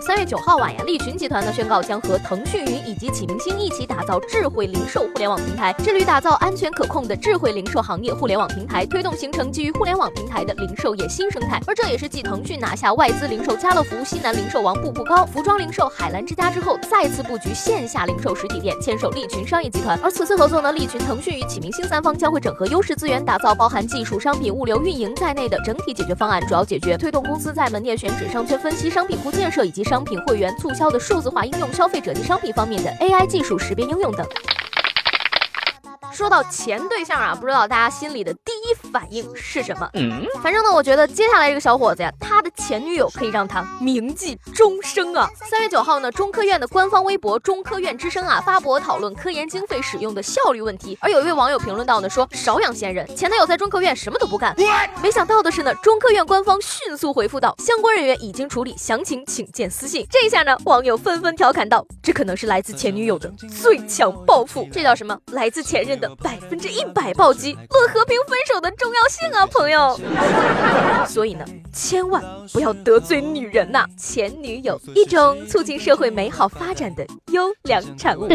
三月九号晚呀，利群集团呢宣告将和腾讯云以及启明星一起打造智慧零售互联网平台，致力于打造安全可控的智慧零售行业互联网平台，推动形成基于互联网平台的零售业新生态。而这也是继腾讯拿下外资零售家乐福、西南零售王步步高、服装零售海澜之家之后，再次布局线下零售实体店，牵手利群商业集团。而此次合作呢，利群、腾讯与启明星三方将会整合优势资源，打造包含技术、商品、物流、运营在内的整体解决方案，主要解决推动公司在门店选址、商圈分析、商品库建设以及商品会员促销的数字化应用、消费者及商品方面的 AI 技术识别应用等。说到前对象啊，不知道大家心里的第反应是什么？嗯，反正呢，我觉得接下来这个小伙子呀，他的前女友可以让他铭记终生啊。三月九号呢，中科院的官方微博“中科院之声”啊，发博讨论科研经费使用的效率问题。而有一位网友评论到呢，说少养闲人，前男友在中科院什么都不干。没想到的是呢，中科院官方迅速回复道，相关人员已经处理，详情请见私信。这一下呢，网友纷纷调侃道，这可能是来自前女友的最强报复，这叫什么？来自前任的。百分之一百暴击，论和平分手的重要性啊，朋友。所以呢，千万不要得罪女人呐，前女友一种促进社会美好发展的优良产物。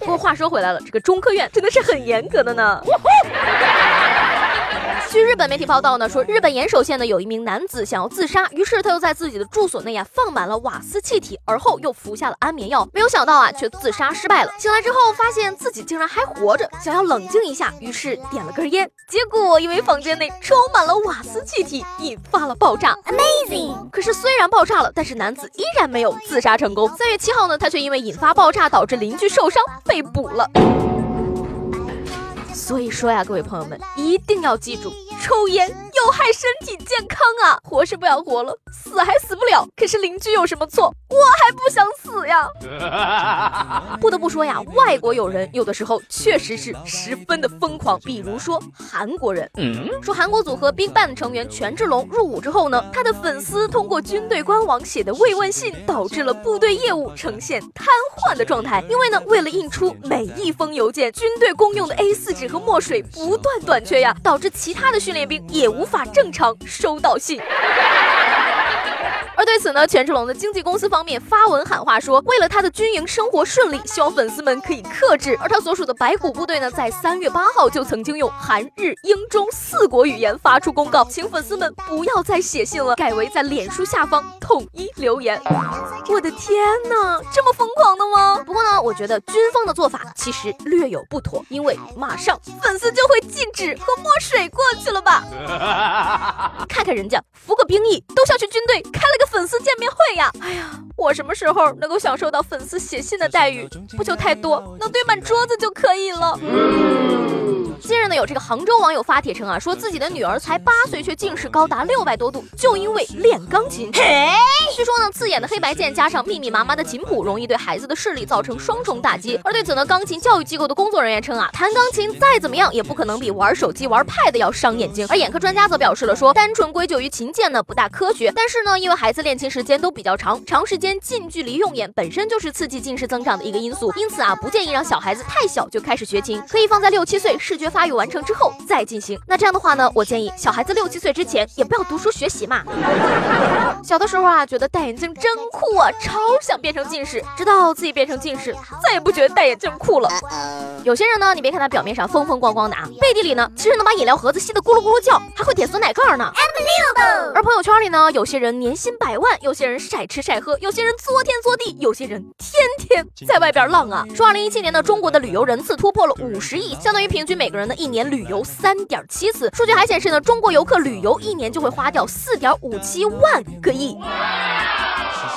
不过话说回来了，这个中科院真的是很严格的呢。据日本媒体报道呢，说日本岩手县呢有一名男子想要自杀，于是他又在自己的住所内啊放满了瓦斯气体，而后又服下了安眠药，没有想到啊却自杀失败了。醒来之后发现自己竟然还活着，想要冷静一下，于是点了根烟，结果因为房间内充满了瓦斯气体，引发了爆炸。Amazing！可是虽然爆炸了，但是男子依然没有自杀成功。三月七号呢，他却因为引发爆炸导致邻居受伤被捕了。所以说呀，各位朋友们一定要记住，抽烟有害身体健康啊！活是不想活了，死还死不了。可是邻居有什么错？我还不想死呀！不得不说呀，外国友人有的时候确实是十分的疯狂。比如说韩国人，说韩国组合 BigBang 成员权志龙入伍之后呢，他的粉丝通过军队官网写的慰问信，导致了部队业务呈现瘫痪的状态。因为呢，为了印出每一封邮件，军队公用的 A4 纸。和墨水不断短缺呀，导致其他的训练兵也无法正常收到信。而对此呢，权志龙的经纪公司方面发文喊话说，为了他的军营生活顺利，希望粉丝们可以克制。而他所属的白虎部队呢，在三月八号就曾经用韩日英中四国语言发出公告，请粉丝们不要再写信了，改为在脸书下方统一留言。我的天哪，这么疯狂的吗？不过呢，我觉得军方的做法其实略有不妥，因为马上粉丝就会禁止喝墨水过去了吧？看看人家服个兵役都像去军队开了个。粉丝见面会呀！哎呀，我什么时候能够享受到粉丝写信的待遇？不求太多，能堆满桌子就可以了。近日呢，有这个杭州网友发帖称啊，说自己的女儿才八岁，却近视高达六百多度，就因为练钢琴。据说呢，刺眼的黑白键加上密密麻麻的琴谱，容易对孩子的视力造成双重打击。而对此呢，钢琴教育机构的工作人员称啊，弹钢琴再怎么样，也不可能比玩手机、玩 Pad 要伤眼睛。而眼科专家则表示了说，单纯归咎于琴键呢，不大科学。但是呢，因为孩子练琴时间都比较长，长时间近距离用眼本身就是刺激近视增长的一个因素，因此啊，不建议让小孩子太小就开始学琴，可以放在六七岁视觉发育完成之后再进行。那这样的话呢，我建议小孩子六七岁之前也不要读书学习嘛。小的时候啊，觉得戴眼镜真酷啊，超想变成近视，直到自己变成近视，再也不觉得戴眼镜酷了。有些人呢，你别看他表面上风风光光的啊，背地里呢，其实能把饮料盒子吸得咕噜咕噜叫，还会舔酸奶盖呢。而朋友圈里呢，有些人年薪百万，有些人晒吃晒喝，有些人作天作地，有些人天天在外边浪啊。说二零一七年呢，中国的旅游人次突破了五十亿，相当于平均每个人呢一年旅游三点七次。数据还显示呢，中国游客旅游一年就会花掉四点五七万个亿。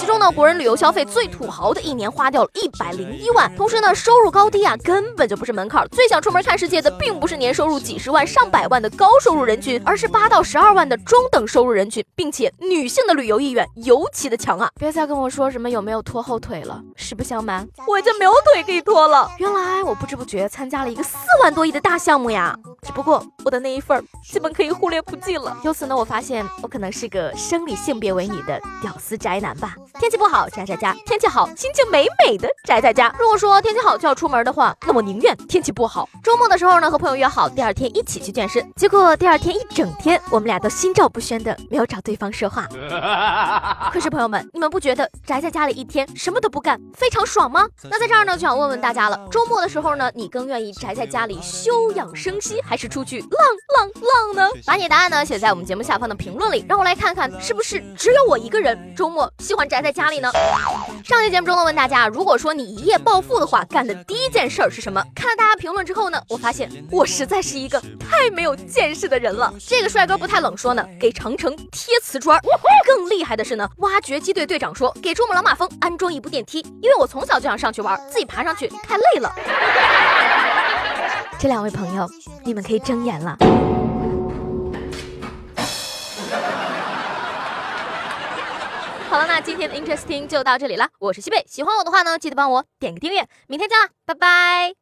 其中呢，国人旅游消费最土豪的一年花掉了一百零一万。同时呢，收入高低啊根本就不是门槛，最想出门看世界的并不是年收入几十万、上百万的高收入人群，而是八到十二万的中等收入人群，并且女性的旅游意愿尤其的强啊！别再跟我说什么有没有拖后腿了，实不相瞒，我已经没有腿可以拖了。原来我不知不觉参加了一个四万多亿的大项目呀！只不过我的那一份儿基本可以忽略不计了。由此呢，我发现我可能是个 生理性别为女的屌丝宅男吧。天气不好宅在家，天气好心情美美的宅在家。如果说天气好就要出门的话，那我宁愿天气不好。周末的时候呢，和朋友约好第二天一起去健身，结果第二天一整天我们俩都心照不宣的没有找对方说话。可是朋友们，你们不觉得宅在家里一天什么都不干非常爽吗？那在这儿呢，就想问问大家了，周末的时候呢，你更愿意宅在家里休养生息？还是出去浪浪浪呢？把你的答案呢写在我们节目下方的评论里，让我来看看是不是只有我一个人周末喜欢宅在家里呢？上期节目中呢问大家，如果说你一夜暴富的话，干的第一件事儿是什么？看了大家评论之后呢，我发现我实在是一个太没有见识的人了。这个帅哥不太冷说呢，给长城贴瓷砖。更厉害的是呢，挖掘机队队长说给珠穆朗玛峰安装一部电梯，因为我从小就想上去玩，自己爬上去太累了。这两位朋友，你们可以睁眼了。好了，那今天的 Interesting 就到这里了。我是西贝，喜欢我的话呢，记得帮我点个订阅。明天见啦，拜拜。